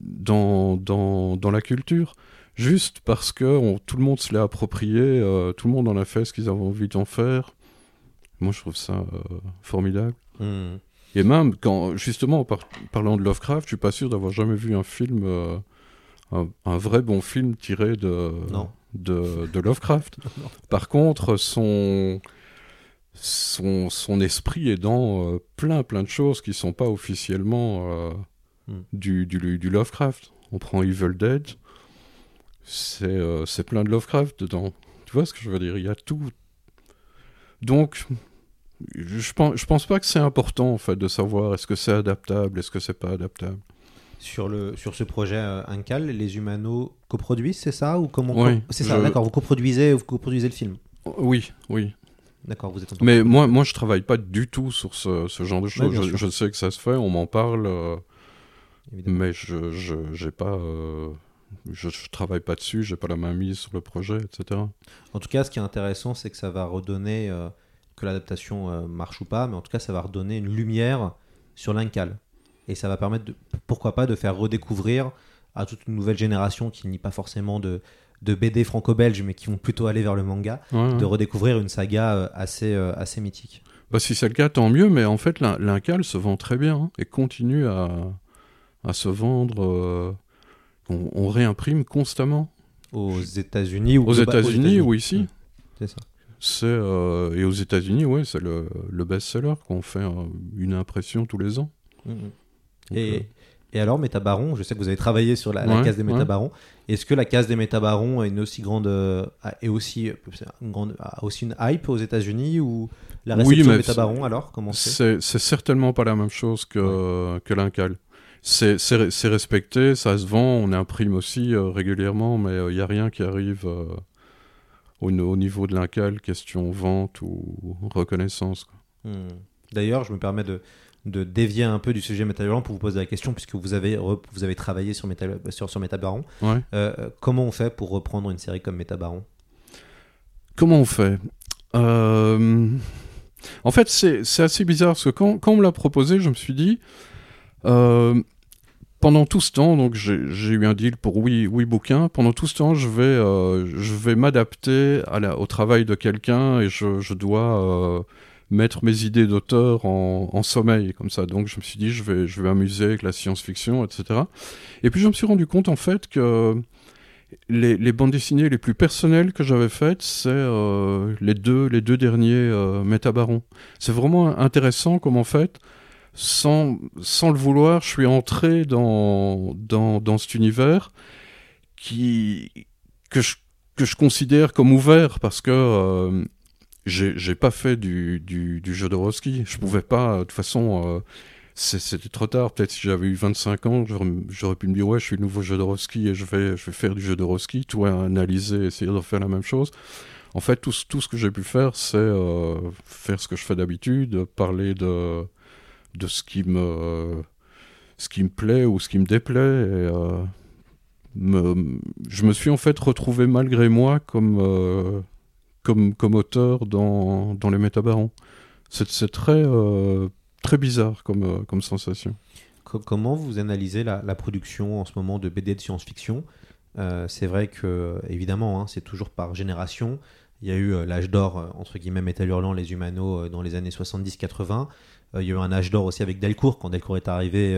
dans, dans, dans la culture, juste parce que on- tout le monde se l'est approprié, euh, tout le monde en a fait ce qu'ils avaient envie d'en faire. Moi, je trouve ça euh, formidable. Hmm. Et même quand, justement, en par- parlant de Lovecraft, je suis pas sûr d'avoir jamais vu un film, euh, un, un vrai bon film tiré de, Non. De, de Lovecraft. <laughs> Par contre, son, son, son esprit est dans euh, plein plein de choses qui sont pas officiellement euh, Hmm. du, du, du Lovecraft. On prend Evil Dead, c'est euh, c'est plein de Lovecraft dedans. Tu vois ce que je veux dire? Il y a tout. Donc, je pense, je pense pas que c'est important en fait de savoir est-ce que c'est adaptable, est-ce que c'est pas adaptable. Sur, le, sur ce projet euh, Uncal, les Humano coproduisent, c'est ça ou comment Oui, C'est ça, je- d'accord. Vous coproduisez, vous coproduisez le film. Oui, oui. D'accord, vous êtes en Mais moi, moi, je travaille pas du tout sur ce, ce genre de choses. je, sais que ça se fait, on m'en parle, euh, mais je, je, j'ai pas, euh, je, je travaille pas dessus, j'ai pas la main mise sur le projet, etc. En tout cas, ce qui est intéressant, c'est que ça va redonner, euh, que l'adaptation euh, marche ou pas, mais en tout cas, ça va redonner une lumière sur l'Incal. Et ça va permettre, de, pourquoi pas, de faire redécouvrir à toute une nouvelle génération qui n'y pas forcément de, de BD franco-belge, mais qui vont plutôt aller vers le manga, Ouais, de redécouvrir une saga euh, assez, euh, assez mythique. Bah, si c'est le cas, tant mieux, mais en fait, l'in- l'Incal se vend très bien hein, et continue à, à se vendre. euh, on, on réimprime constamment. Aux États-Unis ou Aux États-Unis ou ici. C'est ça. Euh, et aux États-Unis, ouais, c'est le, le best-seller qu'on fait euh, une impression tous les ans. Mm, mm. Euh, Et, et alors, Métabaron, je sais que vous avez travaillé sur la, la case des. Métabarons. Est-ce que la case des Métabarons est une aussi grande, euh, est aussi, euh, une grande, a aussi une hype aux États-Unis ou la Oui, réception mais des Métabarons alors Comment c'est certainement pas la même chose que, que l'Incal. C'est respecté, ça se vend, on imprime aussi euh, régulièrement, mais il n'y a rien qui arrive euh, au, au niveau de l'Incal, question vente ou reconnaissance. Hmm. D'ailleurs, je me permets de, de dévier un peu du sujet Métabaron pour vous poser la question, puisque vous avez, vous avez travaillé sur, Méta, sur, sur Métabaron. Ouais. Euh, euh, comment on fait pour reprendre une série comme Métabaron Comment on fait? Euh, En fait, c'est assez bizarre parce que quand, quand on me l'a proposé, je me suis dit, euh, pendant tout ce temps, donc j'ai eu un deal pour oui, oui bouquin. Pendant tout ce temps, je vais, je vais m'adapter au travail de quelqu'un et je, je dois mettre mes idées d'auteur en, sommeil comme ça. Donc je me suis dit, je vais, je vais m'amuser avec la science-fiction, etc. Et puis je me suis rendu compte en fait que les, les bandes dessinées les plus personnelles que j'avais faites, c'est euh, les deux les deux derniers euh, Métabarons. C'est vraiment intéressant comme en fait, sans, sans le vouloir, je suis entré dans, dans, dans cet univers qui, que, je, que je considère comme ouvert parce que euh, j'ai j'ai pas fait du, du, du jeu de Roski. Je pouvais pas, de toute façon, euh, c'était trop tard. Peut-être si j'avais eu 25 ans, j'aurais pu me dire, ouais, je suis nouveau jeu de Roski et je vais, je vais faire du jeu de Roski, toi analyser, essayer de faire la même chose. En fait, tout, tout ce que j'ai pu faire, c'est euh, faire ce que je fais d'habitude, parler de, de ce qui me ce qui me plaît ou ce qui me déplaît. Et, euh, me- je me suis en fait retrouvé malgré moi comme, euh, comme, comme auteur dans, dans les métabarons. C'est très, euh, très bizarre comme, euh, comme sensation. Co- Comment vous analysez la, la production en ce moment de BD de science-fiction? Euh, C'est vrai que, évidemment, hein, c'est toujours par génération. Il y a eu l'âge d'or, entre guillemets, Métal Hurlant, les Humano, euh, dans les années 70-80. Euh, il y a eu un âge d'or aussi avec Delcourt, quand Delcourt est arrivé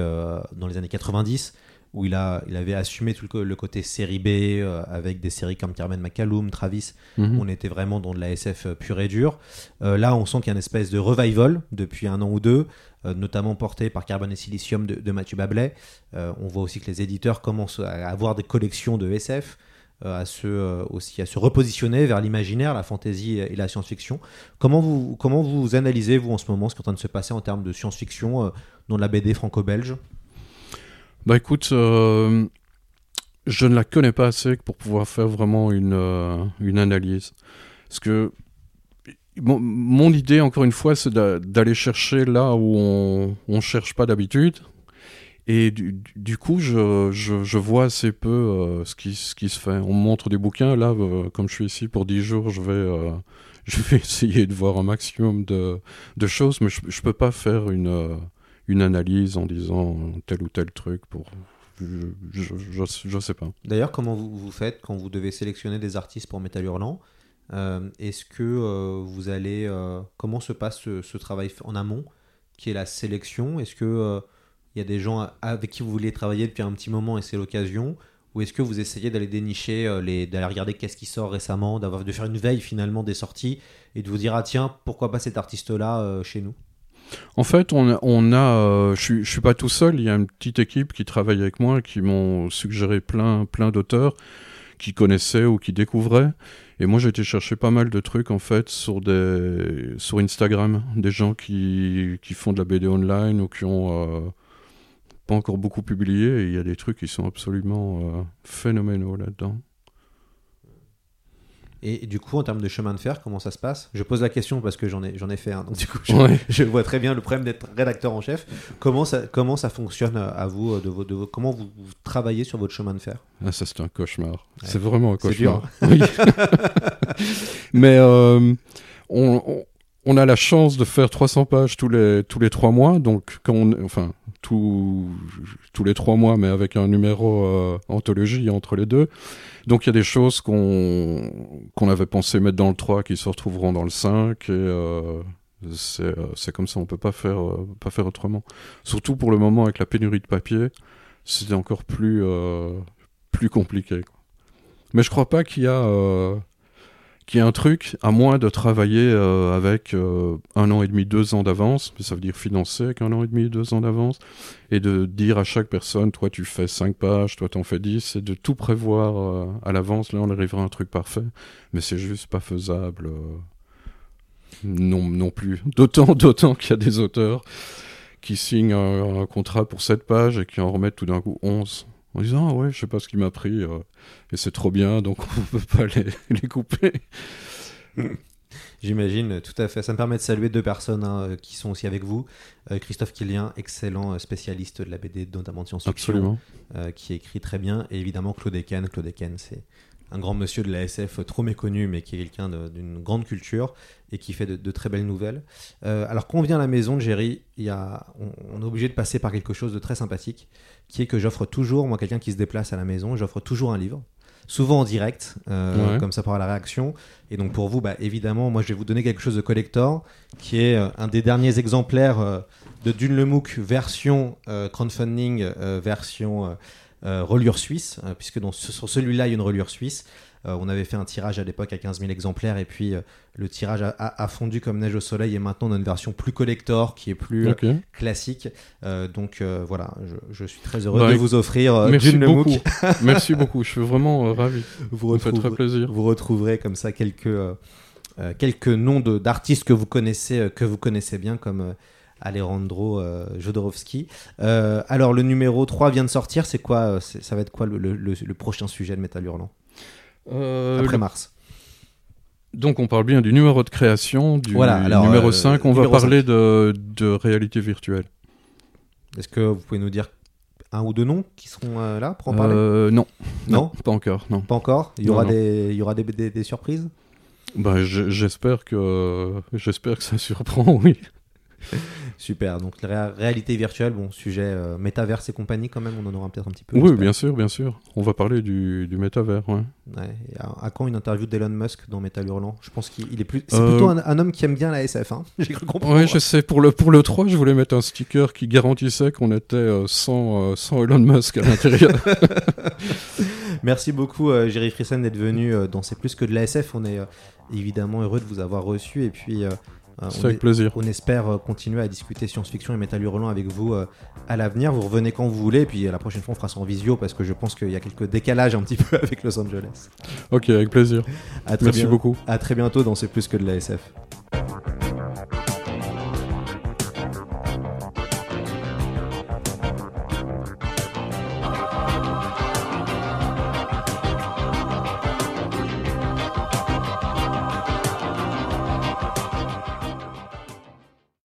dans les années 90, où il, a, il avait assumé tout le, côté série B, euh, avec des séries comme Carmen McCallum, Travis. Mhm. On était vraiment dans de la SF pure et dure. Euh, là, on sent qu'il y a une espèce de revival depuis un an ou deux, euh, notamment porté par Carbone et Silicium de, de Mathieu Bablet. Euh, on voit aussi que les éditeurs commencent à avoir des collections de SF, euh, à se, euh, aussi à se repositionner vers l'imaginaire, la fantasy et la science-fiction. Comment vous, comment vous analysez, vous, en ce moment, ce qui est en train de se passer en termes de science-fiction euh, dans la BD franco-belge? Bah écoute, euh, je ne la connais pas assez pour pouvoir faire vraiment une, euh, une analyse. Parce que mon, idée, encore une fois, c'est d'a- d'aller chercher là où on ne cherche pas d'habitude. Et du, coup, je, je, vois assez peu euh, ce, qui, ce qui se fait. On me montre des bouquins. Là, comme je suis ici pour 10 jours, je vais, <laughs> je vais essayer de voir un maximum de, de choses, mais je ne peux pas faire une, une analyse en disant tel ou tel truc. Pour, je, je sais pas. D'ailleurs, comment vous, vous faites quand vous devez sélectionner des artistes pour Métal Hurlant? Euh, Est-ce que euh, vous allez. euh, comment se passe ce, travail en amont, qui est la sélection? Est-ce que il y a des gens avec qui vous voulez travailler depuis un petit moment et c'est l'occasion? Ou est-ce que vous essayez d'aller dénicher, les- d'aller regarder qu'est-ce qui sort récemment, de faire une veille finalement des sorties et de vous dire ah tiens pourquoi pas cet artiste-là chez nous? En fait, on a, euh, je suis, pas tout seul. Il y a une petite équipe qui travaille avec moi, qui m'ont suggéré plein, plein d'auteurs qui connaissaient ou qui découvraient. Et moi, j'ai été chercher pas mal de trucs en fait sur Instagram, des gens qui, font de la BD online ou qui ont euh, pas encore beaucoup publié. Il y a des trucs qui sont absolument euh, phénoménaux là-dedans. Et, et du coup, en termes de chemin de fer, comment ça se passe? Je pose la question parce que j'en ai, j'en ai fait un. Donc, du coup, je, Ouais. <laughs> je vois très bien le problème d'être rédacteur en chef. Comment ça, comment ça fonctionne euh, à vous euh, de vos, de vos- Comment vous, vous travaillez sur votre chemin de fer? Ah, ça, c'est un cauchemar. Ouais. C'est vraiment un cauchemar. Oui. <laughs> Mais euh, on, on, on a la chance de faire 300 pages tous les, tous les trois mois. Donc, quand on, enfin, tous les trois mois, mais avec un numéro euh, anthologie entre les deux. Donc, il y a des choses qu'on avait pensé mettre dans le 3 qui se retrouveront dans le 5. Et euh, c'est euh, c'est comme ça, on peut pas faire, pas faire autrement. Surtout pour le moment, avec la pénurie de papier, c'est encore plus, plus compliqué. Mais je crois pas qu'il y a y ait un truc, à moins de travailler euh, avec euh, un an et demi, deux ans d'avance, mais ça veut dire financer avec un an et demi, deux ans d'avance, et de dire à chaque personne, toi tu fais cinq pages, toi t'en fais dix, et de tout prévoir euh, à l'avance, là on arrivera à un truc parfait, mais c'est juste pas faisable non, non plus. <laughs> D'autant, d'autant qu'il y a des auteurs qui signent un, contrat pour 7 pages et qui en remettent tout d'un coup 11 en disant ah ouais je sais pas ce qui m'a pris euh, et c'est trop bien donc on peut pas les, <laughs> les couper J'imagine, tout à fait. Ça me permet de saluer deux personnes hein, euh, qui sont aussi avec vous. Euh, Christophe Killien, excellent euh, spécialiste de la BD, notamment de science-fiction, euh, qui écrit très bien. Et évidemment, Claude Eken. Claude Eken, c'est un grand monsieur de la SF, trop méconnu, mais qui est quelqu'un d'une grande culture et qui fait de, de très belles nouvelles. Euh, alors, quand on vient à la maison de Jerry, il y a, on, on est obligé de passer par quelque chose de très sympathique, qui est que j'offre toujours, moi, quelqu'un qui se déplace à la maison, j'offre toujours un livre. Souvent en direct, euh, Ouais. comme ça pour avoir la réaction. Et donc pour vous, bah, évidemment, moi je vais vous donner quelque chose de collector, qui est euh, un des derniers exemplaires de Dune le MOOC version crowdfunding, version reliure suisse, euh, puisque dans sur celui-là, il y a une reliure suisse. Euh, on avait fait un tirage à l'époque à 15 000 exemplaires, et puis euh, le tirage a, a- a fondu comme neige au soleil, et maintenant on a une version plus collector, qui est plus euh, classique. Euh, donc euh, voilà, je, je suis très heureux Bah, de vous offrir euh, merci beaucoup. <laughs> Merci beaucoup je suis vraiment euh, ravi. Vous ça me fait très plaisir. vous retrouverez comme ça quelques, euh, euh, quelques noms d'artistes que vous connaissez euh, que vous connaissez bien comme euh, Alejandro euh, Jodorowsky. Euh, alors le numéro 3 vient de sortir, c'est quoi euh, ça va être quoi le, le- le- le prochain sujet de Metal Hurlant après le- mars. Donc on parle bien du numéro de création du Voilà, alors, numéro euh, 5 on va parler de, de réalité virtuelle. Est-ce que vous pouvez nous dire un ou deux noms qui seront euh, là pour en parler? Euh, non. Non? Pas encore non. Pas encore? Il y aura, Non. Des, il y aura des, des- des surprises? Bah, je- j'espère que j'espère que ça surprend <laughs> oui <laughs> Super, donc la réalité virtuelle, bon, sujet euh, métaverse et compagnie quand même, on en aura peut-être un petit peu. oui bien sûr bien sûr on va parler du, du métavers ouais. Ouais, et à, à quand une interview d'Elon Musk dans Metal Hurlant? Je pense qu'il il est plus. C'est Euh, plutôt un, un homme qui aime bien la SF, hein <laughs> J'ai cru comprendre. Ouais, je sais. Pour le, pour le 3, je voulais mettre un sticker qui garantissait qu'on était euh, sans, euh, sans Elon Musk à l'intérieur. <laughs> Merci beaucoup, euh, Jerry Friesen, d'être venu euh, dans C'est plus que de la SF. On est euh, évidemment heureux de vous avoir reçu et puis C'est on, avec est- plaisir. on espère euh, continuer à discuter science-fiction et Metal Hurlant avec vous euh, à l'avenir. Vous revenez quand vous voulez, et puis euh, la prochaine fois on fera ça en visio parce que je pense qu'il y a quelques décalages un petit peu <laughs> avec Los Angeles. Ok, avec plaisir. À très Merci bien- beaucoup. À très bientôt dans C'est plus que de la SF.